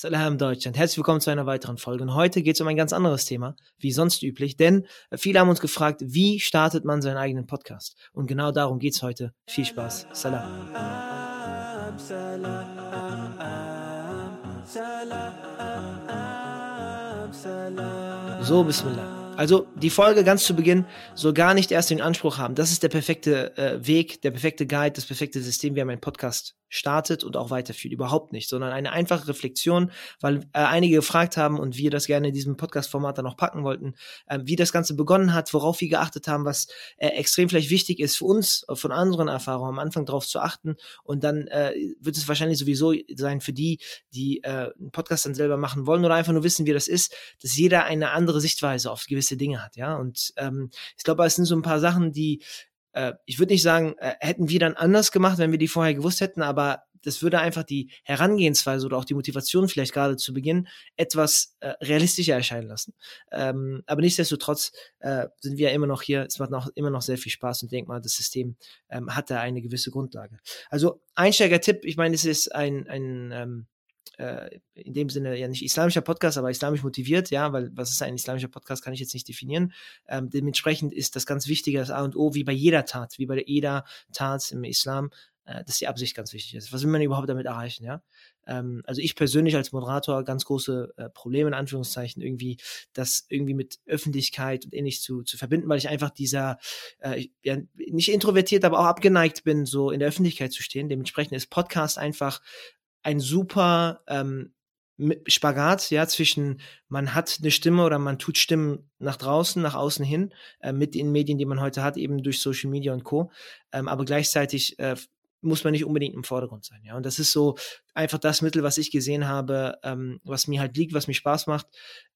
Salam Deutschland. Herzlich willkommen zu einer weiteren Folge. Und heute geht es um ein ganz anderes Thema, wie sonst üblich, denn viele haben uns gefragt, wie startet man seinen eigenen Podcast? Und genau darum geht es heute. Viel Spaß. Salam. So, Bismillah. Also die Folge ganz zu Beginn soll gar nicht erst den Anspruch haben. Das ist der perfekte äh, Weg, der perfekte Guide, das perfekte System, wie mein Podcast startet und auch weiterführt. Überhaupt nicht, sondern eine einfache Reflexion, weil äh, einige gefragt haben und wir das gerne in diesem Podcast-Format dann auch packen wollten, äh, wie das Ganze begonnen hat, worauf wir geachtet haben, was äh, extrem vielleicht wichtig ist für uns, von anderen Erfahrungen am Anfang darauf zu achten. Und dann äh, wird es wahrscheinlich sowieso sein für die, die äh, einen Podcast dann selber machen wollen oder einfach nur wissen, wie das ist, dass jeder eine andere Sichtweise auf gewisse gewisse Dinge hat, ja. Und ähm, ich glaube, es sind so ein paar Sachen, die äh, ich würde nicht sagen, äh, hätten wir dann anders gemacht, wenn wir die vorher gewusst hätten, aber das würde einfach die Herangehensweise oder auch die Motivation vielleicht gerade zu Beginn etwas äh, realistischer erscheinen lassen. Ähm, aber nichtsdestotrotz äh, sind wir ja immer noch hier. Es macht noch immer noch sehr viel Spaß und denke mal, das System ähm, hat da eine gewisse Grundlage. Also Einsteiger-Tipp, ich meine, es ist ein, ein ähm, äh, in dem Sinne ja nicht islamischer Podcast, aber islamisch motiviert, ja, weil was ist ein islamischer Podcast, kann ich jetzt nicht definieren. Ähm, dementsprechend ist das ganz Wichtige, das A und O, wie bei jeder Tat, wie bei jeder Tat im Islam, äh, dass die Absicht ganz wichtig ist. Was will man überhaupt damit erreichen, ja? Ähm, also ich persönlich als Moderator ganz große äh, Probleme in Anführungszeichen irgendwie, das irgendwie mit Öffentlichkeit und ähnlich zu, zu verbinden, weil ich einfach dieser, äh, ja, nicht introvertiert, aber auch abgeneigt bin, so in der Öffentlichkeit zu stehen. Dementsprechend ist Podcast einfach ein super ähm, Spagat, ja, zwischen man hat eine Stimme oder man tut Stimmen nach draußen, nach außen hin, äh, mit den Medien, die man heute hat, eben durch Social Media und Co. Ähm, aber gleichzeitig äh, muss man nicht unbedingt im Vordergrund sein, ja. Und das ist so einfach das Mittel, was ich gesehen habe, ähm, was mir halt liegt, was mir Spaß macht,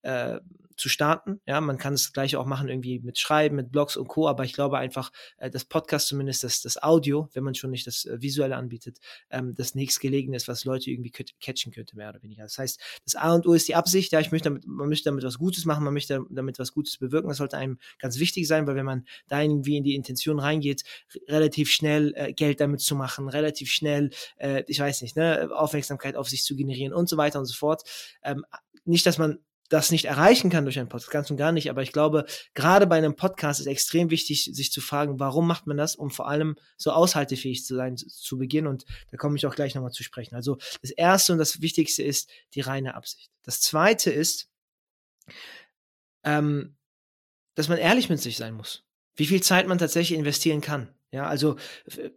äh, zu starten. Ja, man kann es gleich auch machen irgendwie mit Schreiben, mit Blogs und Co. Aber ich glaube einfach, äh, das Podcast zumindest, das, das Audio, wenn man schon nicht das äh, Visuelle anbietet, ähm, das nächstgelegene ist, was Leute irgendwie catchen könnte, mehr oder weniger. Das heißt, das A und O ist die Absicht. Ja, ich möchte damit, man möchte damit was Gutes machen, man möchte damit was Gutes bewirken. Das sollte einem ganz wichtig sein, weil wenn man da irgendwie in die Intention reingeht, relativ schnell äh, Geld damit zu machen, relativ schnell, äh, ich weiß nicht, ne, Aufmerksamkeit auf sich zu generieren und so weiter und so fort. Ähm, nicht, dass man das nicht erreichen kann durch einen Podcast, ganz und gar nicht. Aber ich glaube, gerade bei einem Podcast ist extrem wichtig, sich zu fragen, warum macht man das, um vor allem so aushaltefähig zu sein zu Beginn. Und da komme ich auch gleich nochmal zu sprechen. Also das Erste und das Wichtigste ist die reine Absicht. Das Zweite ist, ähm, dass man ehrlich mit sich sein muss. Wie viel Zeit man tatsächlich investieren kann. Ja, also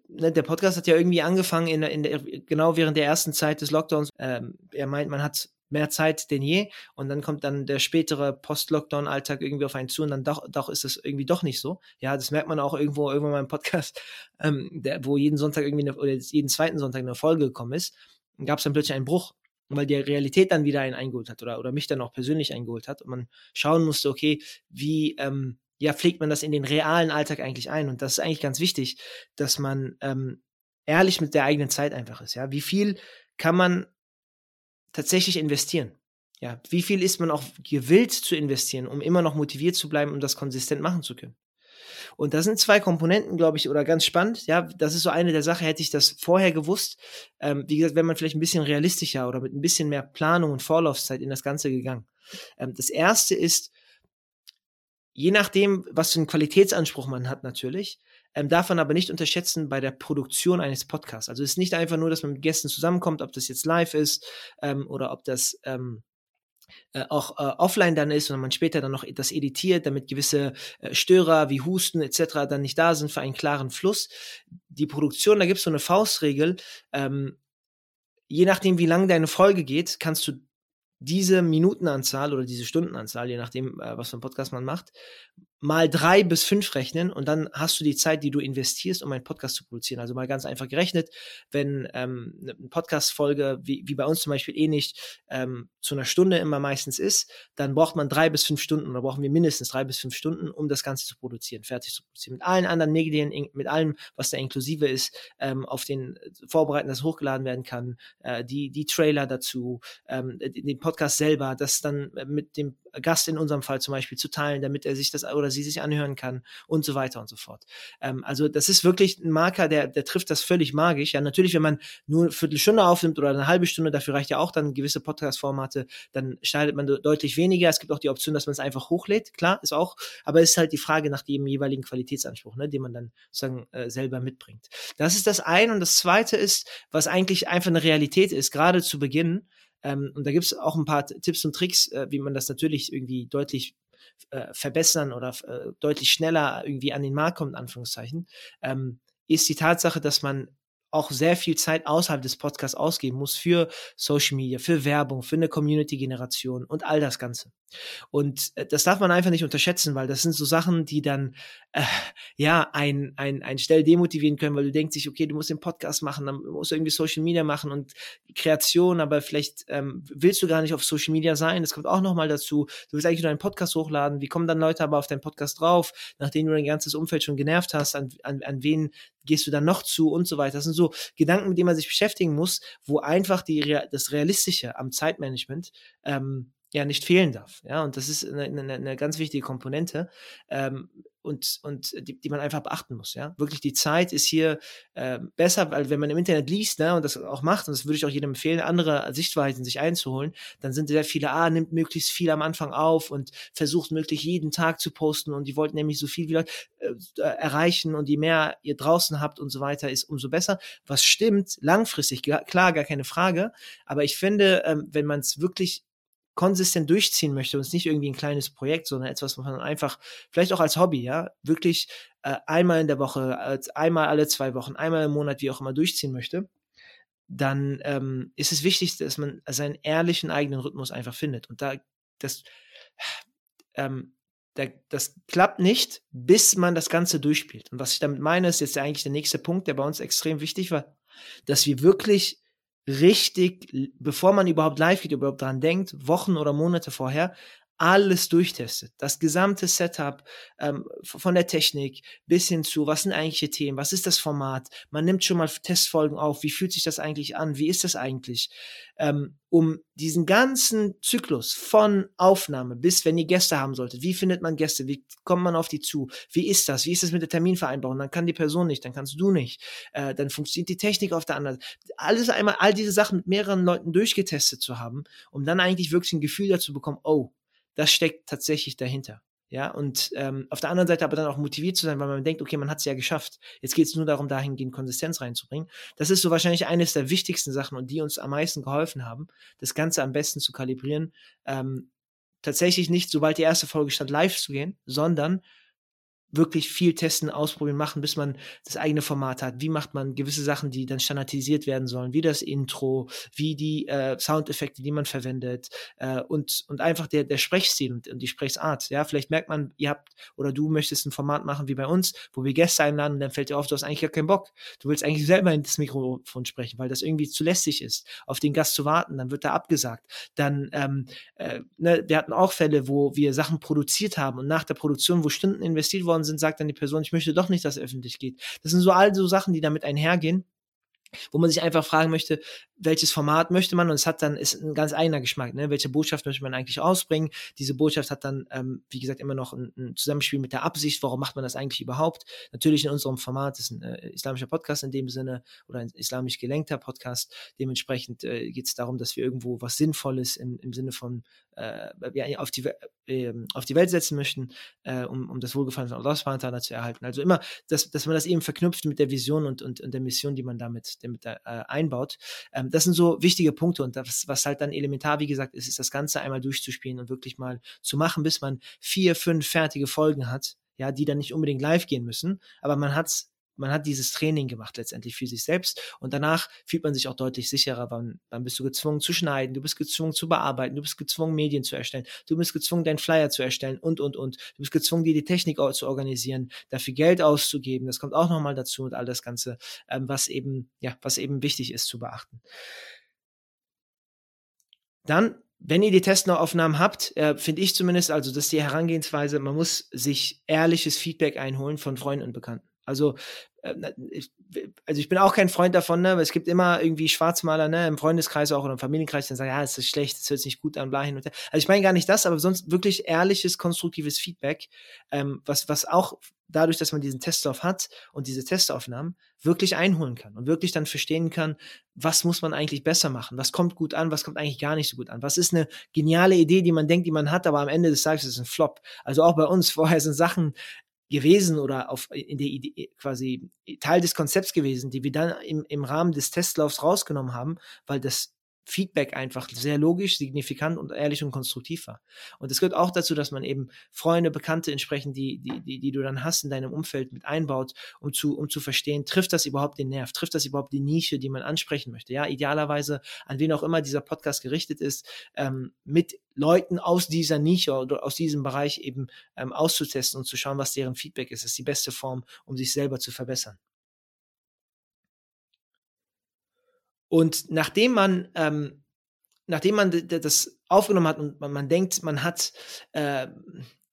ne, der Podcast hat ja irgendwie angefangen in, in der, genau während der ersten Zeit des Lockdowns. Ähm, er meint, man hat mehr Zeit denn je und dann kommt dann der spätere Post-Lockdown-Alltag irgendwie auf einen zu und dann doch, doch ist es irgendwie doch nicht so. Ja, das merkt man auch irgendwo irgendwann mal im Podcast, ähm, der, wo jeden Sonntag irgendwie eine, oder jeden zweiten Sonntag eine Folge gekommen ist, gab es dann plötzlich einen Bruch, weil die Realität dann wieder einen eingeholt hat oder, oder mich dann auch persönlich eingeholt hat und man schauen musste, okay, wie ähm, ja, pflegt man das in den realen Alltag eigentlich ein und das ist eigentlich ganz wichtig, dass man ähm, ehrlich mit der eigenen Zeit einfach ist. Ja, wie viel kann man tatsächlich investieren? Ja, wie viel ist man auch gewillt zu investieren, um immer noch motiviert zu bleiben, um das konsistent machen zu können? Und da sind zwei Komponenten, glaube ich, oder ganz spannend. Ja, das ist so eine der Sachen, hätte ich das vorher gewusst. Ähm, wie gesagt, wenn man vielleicht ein bisschen realistischer oder mit ein bisschen mehr Planung und Vorlaufzeit in das Ganze gegangen. Ähm, das erste ist, je nachdem, was für einen Qualitätsanspruch man hat, natürlich, ähm, darf man aber nicht unterschätzen bei der Produktion eines Podcasts. Also es ist nicht einfach nur, dass man mit Gästen zusammenkommt, ob das jetzt live ist ähm, oder ob das ähm, äh, auch äh, offline dann ist und man später dann noch das editiert, damit gewisse äh, Störer wie Husten etc. dann nicht da sind für einen klaren Fluss. Die Produktion, da gibt es so eine Faustregel. Ähm, je nachdem, wie lang deine Folge geht, kannst du diese Minutenanzahl oder diese Stundenanzahl, je nachdem, äh, was für ein Podcast man macht, mal drei bis fünf rechnen und dann hast du die Zeit, die du investierst, um einen Podcast zu produzieren. Also mal ganz einfach gerechnet, wenn ähm, eine Podcast-Folge, wie, wie bei uns zum Beispiel eh nicht, ähm, zu einer Stunde immer meistens ist, dann braucht man drei bis fünf Stunden oder brauchen wir mindestens drei bis fünf Stunden, um das Ganze zu produzieren, fertig zu produzieren. Mit allen anderen Medien, mit allem, was da inklusive ist, ähm, auf den äh, Vorbereiten, das hochgeladen werden kann, äh, die, die Trailer dazu, ähm, den Podcast selber, das dann mit dem Gast in unserem Fall zum Beispiel zu teilen, damit er sich das oder sie sich anhören kann und so weiter und so fort. Ähm, also das ist wirklich ein Marker, der, der trifft das völlig magisch. Ja, natürlich, wenn man nur eine Viertelstunde aufnimmt oder eine halbe Stunde, dafür reicht ja auch dann gewisse Podcast-Formate, dann schneidet man deutlich weniger. Es gibt auch die Option, dass man es einfach hochlädt, klar, ist auch, aber es ist halt die Frage nach dem jeweiligen Qualitätsanspruch, ne, den man dann sozusagen äh, selber mitbringt. Das ist das eine und das zweite ist, was eigentlich einfach eine Realität ist, gerade zu Beginn, ähm, und da gibt es auch ein paar Tipps und Tricks, äh, wie man das natürlich irgendwie deutlich äh, verbessern oder äh, deutlich schneller irgendwie an den Markt kommt, Anführungszeichen, ähm, ist die Tatsache, dass man auch sehr viel Zeit außerhalb des Podcasts ausgeben muss für Social Media, für Werbung, für eine Community-Generation und all das Ganze. Und äh, das darf man einfach nicht unterschätzen, weil das sind so Sachen, die dann äh, ja ein, ein, ein Stell demotivieren können, weil du denkst dich, okay, du musst den Podcast machen, dann musst du irgendwie Social Media machen und Kreation, aber vielleicht ähm, willst du gar nicht auf Social Media sein. Das kommt auch nochmal dazu. Du willst eigentlich nur einen Podcast hochladen. Wie kommen dann Leute aber auf deinen Podcast drauf, nachdem du dein ganzes Umfeld schon genervt hast? An, an, an wen gehst du dann noch zu und so weiter? Das sind so Gedanken, mit denen man sich beschäftigen muss, wo einfach die, das Realistische am Zeitmanagement ähm, ja nicht fehlen darf. Ja, und das ist eine, eine, eine ganz wichtige Komponente. Ähm, und, und die, die man einfach beachten muss. Ja, wirklich die Zeit ist hier äh, besser, weil wenn man im Internet liest ne, und das auch macht, und das würde ich auch jedem empfehlen, andere Sichtweisen sich einzuholen, dann sind sehr viele, ah, nimmt möglichst viel am Anfang auf und versucht möglichst jeden Tag zu posten und die wollten nämlich so viel wie Leute äh, erreichen und je mehr ihr draußen habt und so weiter, ist umso besser. Was stimmt, langfristig, klar, gar keine Frage, aber ich finde, ähm, wenn man es wirklich konsistent durchziehen möchte und es nicht irgendwie ein kleines Projekt, sondern etwas, was man einfach vielleicht auch als Hobby, ja, wirklich äh, einmal in der Woche, als einmal alle zwei Wochen, einmal im Monat, wie auch immer durchziehen möchte, dann ähm, ist es wichtig, dass man seinen ehrlichen eigenen Rhythmus einfach findet. Und da das ähm, da, das klappt nicht, bis man das Ganze durchspielt. Und was ich damit meine, ist jetzt eigentlich der nächste Punkt, der bei uns extrem wichtig war, dass wir wirklich richtig, bevor man überhaupt live geht, überhaupt dran denkt, Wochen oder Monate vorher, alles durchtestet. Das gesamte Setup ähm, von der Technik bis hin zu, was sind eigentliche Themen, was ist das Format. Man nimmt schon mal Testfolgen auf, wie fühlt sich das eigentlich an, wie ist das eigentlich, ähm, um diesen ganzen Zyklus von Aufnahme bis, wenn ihr Gäste haben solltet, wie findet man Gäste, wie kommt man auf die zu, wie ist das, wie ist das mit der Terminvereinbarung, dann kann die Person nicht, dann kannst du nicht, äh, dann funktioniert die Technik auf der anderen. Alles einmal, all diese Sachen mit mehreren Leuten durchgetestet zu haben, um dann eigentlich wirklich ein Gefühl dazu bekommen, oh, das steckt tatsächlich dahinter. Ja, und ähm, auf der anderen Seite aber dann auch motiviert zu sein, weil man denkt, okay, man hat es ja geschafft. Jetzt geht es nur darum, dahingehend Konsistenz reinzubringen. Das ist so wahrscheinlich eines der wichtigsten Sachen und die uns am meisten geholfen haben, das Ganze am besten zu kalibrieren. Ähm, tatsächlich nicht, sobald die erste Folge stand, live zu gehen, sondern wirklich viel testen, ausprobieren, machen, bis man das eigene Format hat. Wie macht man gewisse Sachen, die dann standardisiert werden sollen, wie das Intro, wie die äh, Soundeffekte, die man verwendet äh, und, und einfach der, der Sprechstil und, und die Sprechsart. Ja, vielleicht merkt man, ihr habt oder du möchtest ein Format machen wie bei uns, wo wir Gäste einladen, dann fällt dir auf, du hast eigentlich gar keinen Bock. Du willst eigentlich selber in das Mikrofon sprechen, weil das irgendwie zu lästig ist, auf den Gast zu warten, dann wird er abgesagt. Dann, ähm, äh, ne, wir hatten auch Fälle, wo wir Sachen produziert haben und nach der Produktion, wo Stunden investiert worden sind, sagt dann die Person, ich möchte doch nicht, dass es öffentlich geht. Das sind so all so Sachen, die damit einhergehen wo man sich einfach fragen möchte, welches Format möchte man und es hat dann ist ein ganz eigener Geschmack, ne? Welche Botschaft möchte man eigentlich ausbringen? Diese Botschaft hat dann, ähm, wie gesagt, immer noch ein, ein, Zusammenspiel mit der Absicht. Warum macht man das eigentlich überhaupt? Natürlich in unserem Format ist ein äh, islamischer Podcast in dem Sinne oder ein islamisch gelenkter Podcast. Dementsprechend äh, geht es darum, dass wir irgendwo was Sinnvolles im, im Sinne von äh, auf die äh, auf die Welt setzen möchten, äh, um, um das Wohlgefallen von Allah zu erhalten. Also immer, dass, dass man das eben verknüpft mit der Vision und, und, und der Mission, die man damit, damit äh, einbaut. Ähm, das sind so wichtige Punkte und das, was halt dann elementar, wie gesagt, ist, ist das Ganze einmal durchzuspielen und wirklich mal zu machen, bis man vier, fünf fertige Folgen hat, ja, die dann nicht unbedingt live gehen müssen, aber man hat's man hat dieses Training gemacht letztendlich für sich selbst und danach fühlt man sich auch deutlich sicherer. Wann, wann bist du gezwungen zu schneiden, du bist gezwungen zu bearbeiten, du bist gezwungen Medien zu erstellen, du bist gezwungen deinen Flyer zu erstellen und und und. Du bist gezwungen dir die Technik zu organisieren, dafür Geld auszugeben. Das kommt auch nochmal dazu und all das Ganze, ähm, was eben ja was eben wichtig ist zu beachten. Dann wenn ihr die Testaufnahmen habt, äh, finde ich zumindest, also das ist die Herangehensweise, man muss sich ehrliches Feedback einholen von Freunden und Bekannten. Also, äh, ich, also ich bin auch kein Freund davon, ne? weil es gibt immer irgendwie Schwarzmaler ne? im Freundeskreis auch oder im Familienkreis, die sagen, ja, es ist schlecht, es hört sich nicht gut an, bla hin und her. Also ich meine gar nicht das, aber sonst wirklich ehrliches, konstruktives Feedback, ähm, was, was auch dadurch, dass man diesen Testlauf hat und diese Testaufnahmen wirklich einholen kann und wirklich dann verstehen kann, was muss man eigentlich besser machen, was kommt gut an, was kommt eigentlich gar nicht so gut an, was ist eine geniale Idee, die man denkt, die man hat, aber am Ende des Tages ist es ein Flop. Also auch bei uns vorher sind Sachen gewesen oder auf, in der Idee, quasi Teil des Konzepts gewesen, die wir dann im, im Rahmen des Testlaufs rausgenommen haben, weil das Feedback einfach sehr logisch, signifikant und ehrlich und konstruktiv war. Und es gehört auch dazu, dass man eben Freunde, Bekannte entsprechend, die, die, die, die du dann hast in deinem Umfeld mit einbaut, um zu, um zu verstehen, trifft das überhaupt den Nerv, trifft das überhaupt die Nische, die man ansprechen möchte. Ja, idealerweise, an wen auch immer dieser Podcast gerichtet ist, ähm, mit Leuten aus dieser Nische oder aus diesem Bereich eben ähm, auszutesten und zu schauen, was deren Feedback ist. Das ist die beste Form, um sich selber zu verbessern. Und nachdem man, ähm, nachdem man das aufgenommen hat und man, man denkt, man hat äh,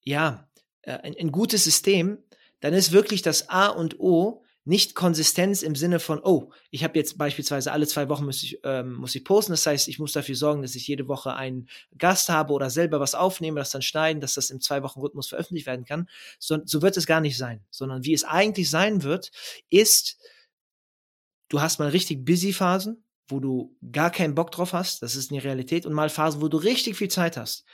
ja äh, ein, ein gutes System, dann ist wirklich das A und O nicht Konsistenz im Sinne von, oh, ich habe jetzt beispielsweise alle zwei Wochen muss ich, ähm, muss ich posten. Das heißt, ich muss dafür sorgen, dass ich jede Woche einen Gast habe oder selber was aufnehme, das dann schneiden, dass das im zwei Wochen Rhythmus veröffentlicht werden kann. So, so wird es gar nicht sein, sondern wie es eigentlich sein wird, ist, du hast mal richtig busy Phasen, wo du gar keinen Bock drauf hast, das ist eine Realität, und mal Phasen, wo du richtig viel Zeit hast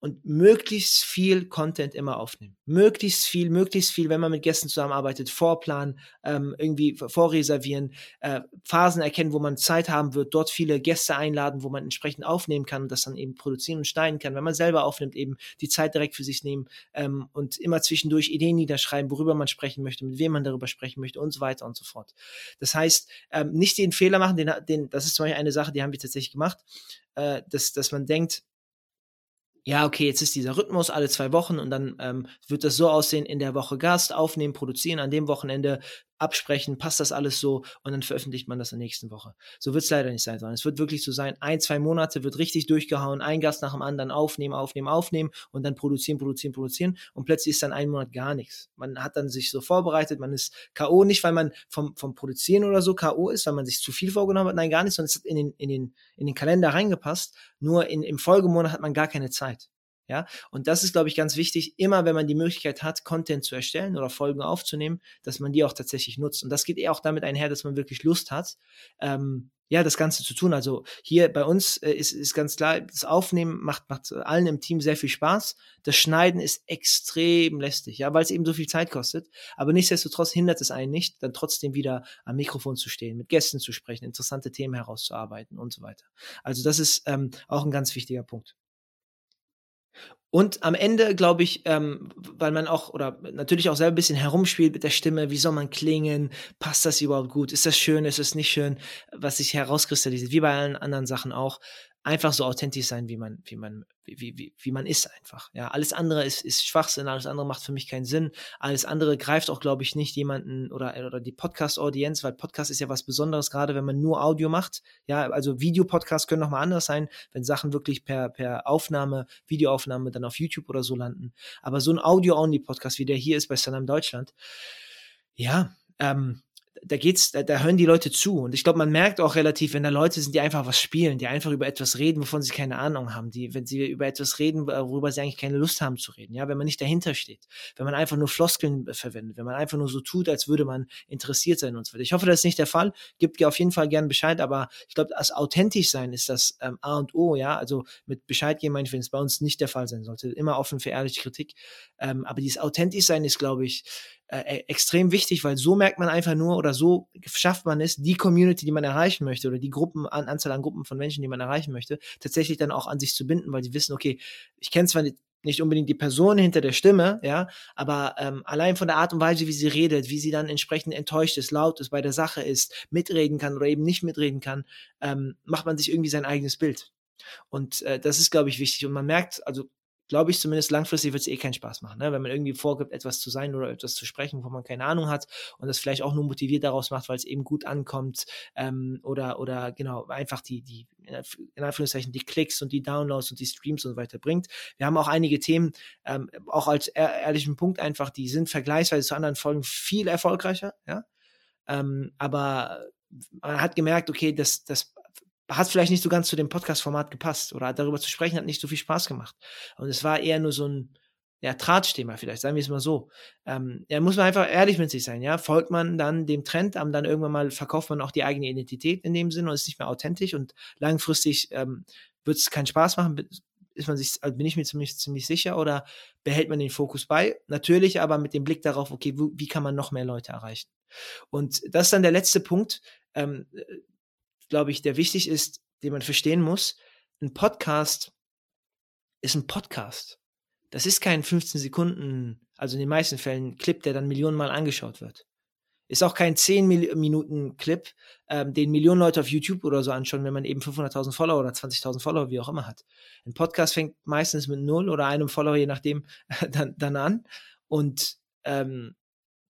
und möglichst viel Content immer aufnehmen. Möglichst viel, möglichst viel, wenn man mit Gästen zusammenarbeitet, vorplanen, ähm, irgendwie vorreservieren, äh, Phasen erkennen, wo man Zeit haben wird, dort viele Gäste einladen, wo man entsprechend aufnehmen kann und das dann eben produzieren und schneiden kann. Wenn man selber aufnimmt, eben die Zeit direkt für sich nehmen ähm, und immer zwischendurch Ideen niederschreiben, worüber man sprechen möchte, mit wem man darüber sprechen möchte und so weiter und so fort. Das heißt, ähm, nicht den Fehler machen, den, den, das ist zum Beispiel eine Sache, die haben wir tatsächlich gemacht, äh, dass, dass man denkt, ja, okay, jetzt ist dieser Rhythmus alle zwei Wochen und dann ähm, wird das so aussehen, in der Woche Gast aufnehmen, produzieren, an dem Wochenende absprechen, passt das alles so und dann veröffentlicht man das in der nächsten Woche. So wird es leider nicht sein, sondern es wird wirklich so sein, ein, zwei Monate wird richtig durchgehauen, ein Gast nach dem anderen aufnehmen, aufnehmen, aufnehmen und dann produzieren, produzieren, produzieren und plötzlich ist dann ein Monat gar nichts. Man hat dann sich so vorbereitet, man ist K.O. nicht, weil man vom, vom Produzieren oder so K.O. ist, weil man sich zu viel vorgenommen hat, nein, gar nicht, sondern es hat in den, in den, in den Kalender reingepasst, nur in, im Folgemonat hat man gar keine Zeit. Ja, und das ist, glaube ich, ganz wichtig, immer wenn man die Möglichkeit hat, Content zu erstellen oder Folgen aufzunehmen, dass man die auch tatsächlich nutzt. Und das geht eher auch damit einher, dass man wirklich Lust hat, ähm, ja, das Ganze zu tun. Also hier bei uns äh, ist, ist ganz klar, das Aufnehmen macht, macht allen im Team sehr viel Spaß. Das Schneiden ist extrem lästig, ja, weil es eben so viel Zeit kostet. Aber nichtsdestotrotz hindert es einen nicht, dann trotzdem wieder am Mikrofon zu stehen, mit Gästen zu sprechen, interessante Themen herauszuarbeiten und so weiter. Also das ist ähm, auch ein ganz wichtiger Punkt. Und am Ende, glaube ich, ähm, weil man auch, oder natürlich auch selber ein bisschen herumspielt mit der Stimme, wie soll man klingen, passt das überhaupt gut, ist das schön, ist es nicht schön, was sich herauskristallisiert, wie bei allen anderen Sachen auch, einfach so authentisch sein, wie man, wie man, wie, wie, wie man ist einfach. Ja, alles andere ist, ist Schwachsinn, alles andere macht für mich keinen Sinn. Alles andere greift auch, glaube ich, nicht jemanden oder, oder die Podcast-Audienz, weil Podcast ist ja was Besonderes, gerade wenn man nur Audio macht. Ja, also Videopodcasts können nochmal anders sein, wenn Sachen wirklich per, per Aufnahme, Videoaufnahme dann auf YouTube oder so landen. Aber so ein Audio-Only-Podcast, wie der hier ist bei Salam Deutschland, ja, ähm, da geht's, da, da hören die Leute zu. Und ich glaube, man merkt auch relativ, wenn da Leute sind, die einfach was spielen, die einfach über etwas reden, wovon sie keine Ahnung haben, die, wenn sie über etwas reden, worüber sie eigentlich keine Lust haben zu reden, ja, wenn man nicht dahinter steht, wenn man einfach nur Floskeln verwendet, wenn man einfach nur so tut, als würde man interessiert sein und so weiter. Ich hoffe, das ist nicht der Fall. Gibt ja auf jeden Fall gern Bescheid, aber ich glaube, das authentisch sein ist das ähm, A und O, ja. Also mit Bescheid geben, meine ich, wenn es bei uns nicht der Fall sein sollte. Immer offen für ehrliche Kritik. Ähm, aber dieses authentisch sein ist, glaube ich, äh, e-, extrem wichtig, weil so merkt man einfach nur oder so schafft man es, die Community, die man erreichen möchte oder die Gruppen, an, Anzahl an Gruppen von Menschen, die man erreichen möchte, tatsächlich dann auch an sich zu binden, weil sie wissen, okay, ich kenne zwar nicht unbedingt die Person hinter der Stimme, ja, aber ähm, allein von der Art und Weise, wie sie redet, wie sie dann entsprechend enttäuscht ist, laut ist, bei der Sache ist, mitreden kann oder eben nicht mitreden kann, ähm, macht man sich irgendwie sein eigenes Bild. Und äh, das ist, glaube ich, wichtig. Und man merkt, also glaube ich zumindest, langfristig wird es eh keinen Spaß machen, ne? wenn man irgendwie vorgibt, etwas zu sein oder etwas zu sprechen, wo man keine Ahnung hat und das vielleicht auch nur motiviert daraus macht, weil es eben gut ankommt ähm, oder, oder genau, einfach die, die, in Anführungszeichen, die Klicks und die Downloads und die Streams und so weiter bringt. Wir haben auch einige Themen, ähm, auch als ehrlichen Punkt einfach, die sind vergleichsweise zu anderen Folgen viel erfolgreicher, ja. Ähm, aber man hat gemerkt, okay, das, das hat vielleicht nicht so ganz zu dem Podcast-Format gepasst oder darüber zu sprechen hat nicht so viel Spaß gemacht. Und es war eher nur so ein ja, Tratschthema vielleicht, sagen wir es mal so. Ähm, ja, muss man einfach ehrlich mit sich sein, ja. Folgt man dann dem Trend, dann irgendwann mal verkauft man auch die eigene Identität in dem Sinne und ist nicht mehr authentisch und langfristig ähm, wird es keinen Spaß machen, ist man sich, also bin ich mir ziemlich, ziemlich sicher, oder behält man den Fokus bei? Natürlich aber mit dem Blick darauf, okay, wo, wie kann man noch mehr Leute erreichen? Und das ist dann der letzte Punkt, ähm, glaube ich, der wichtig ist, den man verstehen muss. Ein Podcast ist ein Podcast. Das ist kein 15 Sekunden, also in den meisten Fällen Clip, der dann Millionenmal angeschaut wird. Ist auch kein 10 Minuten Clip, ähm, den Millionen Leute auf YouTube oder so anschauen, wenn man eben 500.000 Follower oder 20.000 Follower, wie auch immer hat. Ein Podcast fängt meistens mit null oder einem Follower, je nachdem, dann, dann an. Und ähm,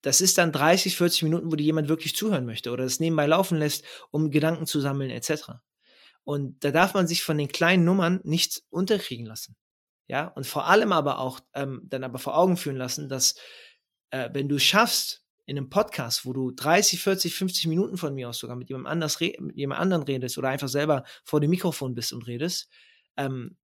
das ist dann 30, 40 Minuten, wo dir jemand wirklich zuhören möchte oder das nebenbei laufen lässt, um Gedanken zu sammeln etc. Und da darf man sich von den kleinen Nummern nicht unterkriegen lassen. Ja, und vor allem aber auch ähm, dann aber vor Augen führen lassen, dass äh, wenn du schaffst, in einem Podcast, wo du 30, 40, 50 Minuten von mir aus sogar mit jemand, anders mit jemand anderen redest oder einfach selber vor dem Mikrofon bist und redest, ähm,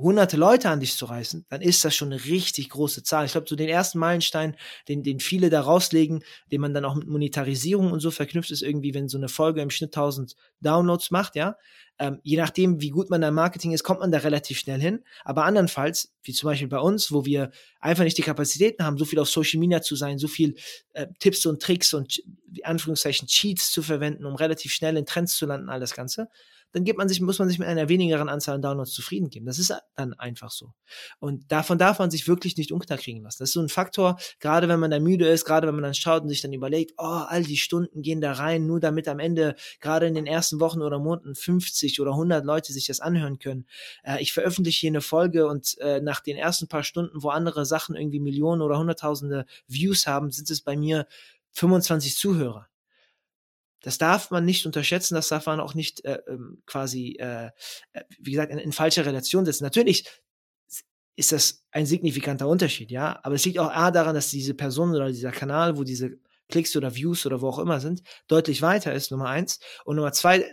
hunderte Leute an dich zu reißen, dann ist das schon eine richtig große Zahl. Ich glaube, so den ersten Meilenstein, den, den viele da rauslegen, den man dann auch mit Monetarisierung und so verknüpft, ist irgendwie, wenn so eine Folge im Schnitt 1000 Downloads macht, ja. Ähm, je nachdem, wie gut man da im Marketing ist, kommt man da relativ schnell hin. Aber andernfalls, wie zum Beispiel bei uns, wo wir einfach nicht die Kapazitäten haben, so viel auf Social Media zu sein, so viel äh, Tipps und Tricks und Anführungszeichen Cheats zu verwenden, um relativ schnell in Trends zu landen, all das Ganze, dann gibt man sich, muss man sich mit einer wenigeren Anzahl an Downloads zufrieden geben. Das ist dann einfach so. Und davon darf man sich wirklich nicht unterkriegen lassen. Das ist so ein Faktor, gerade wenn man da müde ist, gerade wenn man dann schaut und sich dann überlegt, oh, all die Stunden gehen da rein, nur damit am Ende, gerade in den ersten Wochen oder Monaten 50 oder 100 Leute sich das anhören können. Äh, ich veröffentliche hier eine Folge und äh, nach den ersten paar Stunden, wo andere Sachen irgendwie Millionen oder Hunderttausende Views haben, sind es bei mir 25 Zuhörer. Das darf man nicht unterschätzen, das darf man auch nicht äh, ähm, quasi, äh, äh, wie gesagt, in, in falsche Relation setzen. Natürlich ist das ein signifikanter Unterschied, ja, aber es liegt auch A daran, dass diese Person oder dieser Kanal, wo diese Klicks oder Views oder wo auch immer sind, deutlich weiter ist, Nummer eins. Und Nummer zwei,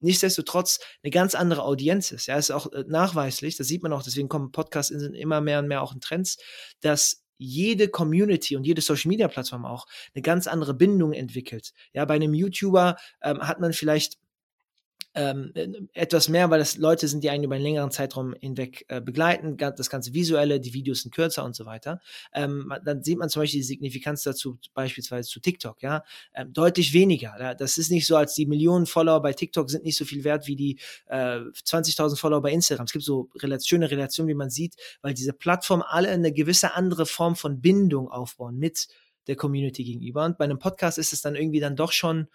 nichtsdestotrotz eine ganz andere Audienz ist. Ja, ist auch äh, nachweislich, das sieht man auch, deswegen kommen Podcasts immer mehr und mehr auch in Trends, dass jede Community und jede Social Media Plattform auch eine ganz andere Bindung entwickelt. Ja, bei einem YouTuber ähm, hat man vielleicht ähm, äh, etwas mehr, weil das Leute sind, die einen über einen längeren Zeitraum hinweg äh, begleiten, das ganze Visuelle, die Videos sind kürzer und so weiter. Ähm, dann sieht man zum Beispiel die Signifikanz dazu, beispielsweise zu TikTok, ja, ähm, deutlich weniger. Ja? Das ist nicht so, als die Millionen Follower bei TikTok sind nicht so viel wert wie die äh, 20.000 Follower bei Instagram. Es gibt so Relation, schöne Relationen, wie man sieht, weil diese Plattformen alle eine gewisse andere Form von Bindung aufbauen mit der Community gegenüber. Und bei einem Podcast ist es dann irgendwie dann doch schon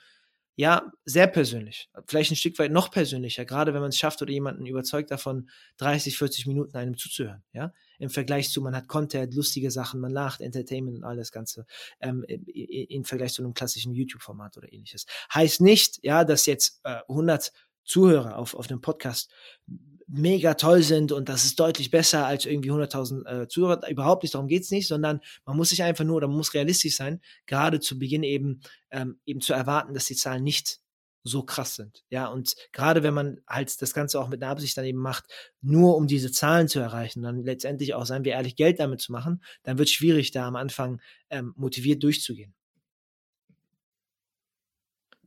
ja, sehr persönlich. Vielleicht ein Stück weit noch persönlicher, gerade wenn man es schafft oder jemanden überzeugt davon, 30, 40 Minuten einem zuzuhören, ja. Im Vergleich zu, man hat Content, lustige Sachen, man lacht, Entertainment und all das Ganze, ähm, im Vergleich zu einem klassischen YouTube-Format oder ähnliches. Heißt nicht, ja, dass jetzt äh, 100 Zuhörer auf, auf dem Podcast mega toll sind und das ist deutlich besser als irgendwie 100.000 äh, Zuhörer. Überhaupt nicht, darum geht's nicht, sondern man muss sich einfach nur oder man muss realistisch sein, gerade zu Beginn eben, ähm, eben zu erwarten, dass die Zahlen nicht so krass sind. Ja, und gerade wenn man halt das Ganze auch mit einer Absicht dann eben macht, nur um diese Zahlen zu erreichen, dann letztendlich auch, seien wir ehrlich, Geld damit zu machen, dann wird es schwierig, da am Anfang ähm, motiviert durchzugehen.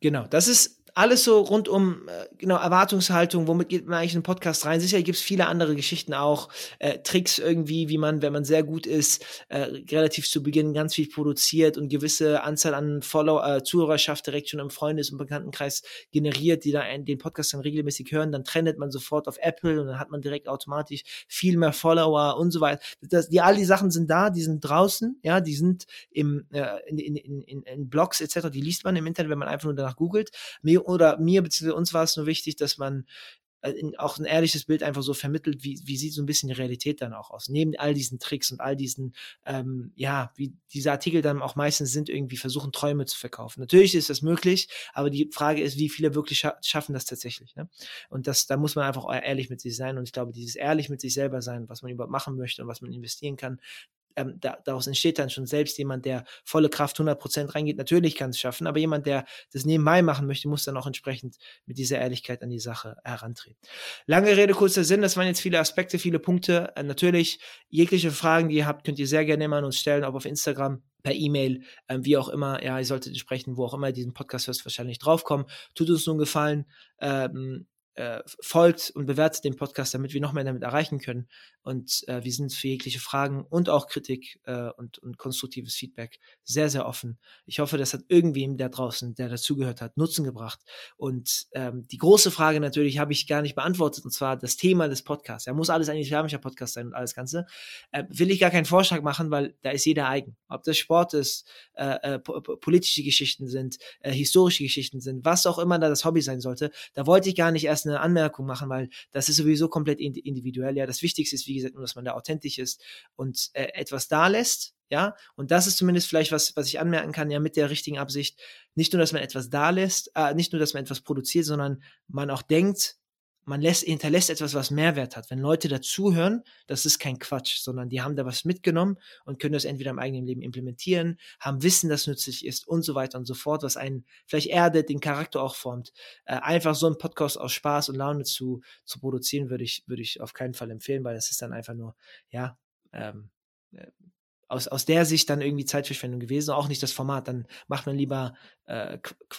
Genau, das ist alles so rund um äh, genau Erwartungshaltung, womit geht man eigentlich in den Podcast rein? Sicher gibt es viele andere Geschichten auch, äh, Tricks irgendwie, wie man, wenn man sehr gut ist, äh, relativ zu Beginn ganz viel produziert und gewisse Anzahl an Follow äh, Zuhörerschaft direkt schon im Freundes- und Bekanntenkreis generiert, die da den Podcast dann regelmäßig hören, dann trendet man sofort auf Apple und dann hat man direkt automatisch viel mehr Follower und so weiter. Das, die all die Sachen sind da, die sind draußen, ja, die sind im äh, in, in, in, in Blogs etc. Die liest man im Internet, wenn man einfach nur danach googelt. Mir oder mir bzw. uns war es nur wichtig, dass man äh, auch ein ehrliches Bild einfach so vermittelt, wie, wie sieht so ein bisschen die Realität dann auch aus. Neben all diesen Tricks und all diesen, ähm, ja, wie diese Artikel dann auch meistens sind, irgendwie versuchen, Träume zu verkaufen. Natürlich ist das möglich, aber die Frage ist, wie viele wirklich scha schaffen das tatsächlich. Ne? Und das, da muss man einfach ehrlich mit sich sein. Und ich glaube, dieses ehrlich mit sich selber sein, was man überhaupt machen möchte und was man investieren kann, ähm, da, daraus entsteht dann schon selbst jemand, der volle Kraft 100% reingeht. Natürlich kann es schaffen, aber jemand, der das nebenbei machen möchte, muss dann auch entsprechend mit dieser Ehrlichkeit an die Sache herantreten. Lange Rede, kurzer Sinn, das waren jetzt viele Aspekte, viele Punkte. Äh, natürlich, jegliche Fragen, die ihr habt, könnt ihr sehr gerne immer an uns stellen, ob auf Instagram, per E-Mail, ähm, wie auch immer. Ja, ihr solltet entsprechend, wo auch immer diesen Podcast hörst, wahrscheinlich draufkommen. Tut uns nun Gefallen. Ähm, äh, folgt und bewertet den Podcast, damit wir noch mehr damit erreichen können. Und äh, wir sind für jegliche Fragen und auch Kritik äh, und, und konstruktives Feedback sehr, sehr offen. Ich hoffe, das hat irgendwem da draußen, der dazugehört hat, Nutzen gebracht. Und ähm, die große Frage natürlich habe ich gar nicht beantwortet, und zwar das Thema des Podcasts. Ja, muss alles ein islamischer Podcast sein und alles Ganze. Äh, will ich gar keinen Vorschlag machen, weil da ist jeder eigen. Ob das Sport ist, äh, äh, politische Geschichten sind, äh, historische Geschichten sind, was auch immer da das Hobby sein sollte, da wollte ich gar nicht erst eine Anmerkung machen, weil das ist sowieso komplett individuell. Ja, das Wichtigste ist, wie gesagt, nur, dass man da authentisch ist und äh, etwas da lässt. Ja, und das ist zumindest vielleicht was, was ich anmerken kann, ja, mit der richtigen Absicht. Nicht nur, dass man etwas da lässt, äh, nicht nur, dass man etwas produziert, sondern man auch denkt, man lässt, hinterlässt etwas, was Mehrwert hat. Wenn Leute dazuhören, das ist kein Quatsch, sondern die haben da was mitgenommen und können das entweder im eigenen Leben implementieren, haben Wissen, das nützlich ist und so weiter und so fort, was einen vielleicht erdet, den Charakter auch formt. Äh, einfach so einen Podcast aus Spaß und Laune zu, zu produzieren, würde ich, würde ich auf keinen Fall empfehlen, weil das ist dann einfach nur, ja, ähm, äh, aus, aus der Sicht dann irgendwie Zeitverschwendung gewesen, auch nicht das Format. Dann macht man lieber, äh,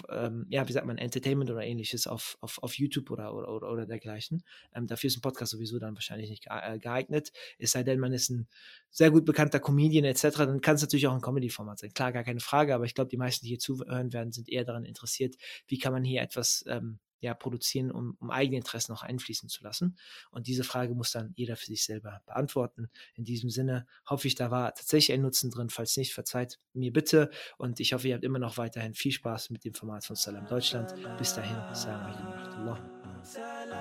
ähm, ja, wie sagt man, Entertainment oder ähnliches auf, auf, auf YouTube oder, oder, oder, oder dergleichen. Ähm, dafür ist ein Podcast sowieso dann wahrscheinlich nicht äh, geeignet. Es sei denn, man ist ein sehr gut bekannter Comedian etc., dann kann es natürlich auch ein Comedy-Format sein. Klar, gar keine Frage, aber ich glaube, die meisten, die hier zuhören werden, sind eher daran interessiert, wie kann man hier etwas ähm, ja, produzieren, um, um eigene Interessen noch einfließen zu lassen? Und diese Frage muss dann jeder für sich selber beantworten. In diesem Sinne hoffe ich, da war tatsächlich ein Nutzen drin. Falls nicht, verzeiht mir bitte. Und ich hoffe, ihr habt immer noch weiterhin viel Spaß mit dem Format von Salam Deutschland. Bis dahin, Salam alaikum rahmatullah. Salam,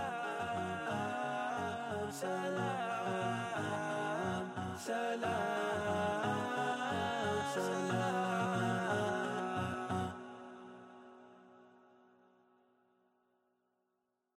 salam, salam.